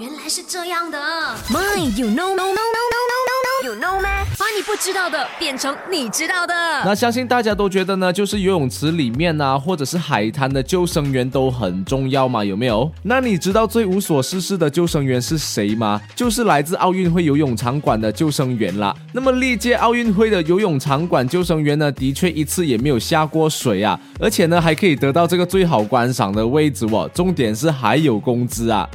原来是这样的。My, you know, no, no, no, no, no, no, no, you know？把你不知道的变成你知道的。那相信大家都觉得呢，就是游泳池里面啊，或者是海滩的救生员都很重要嘛，有没有？那你知道最无所事事的救生员是谁吗？就是来自奥运会游泳场馆的救生员啦。那么历届奥运会的游泳场馆救生员呢，的确一次也没有下过水啊，而且呢还可以得到这个最好观赏的位置哦。重点是还有工资啊。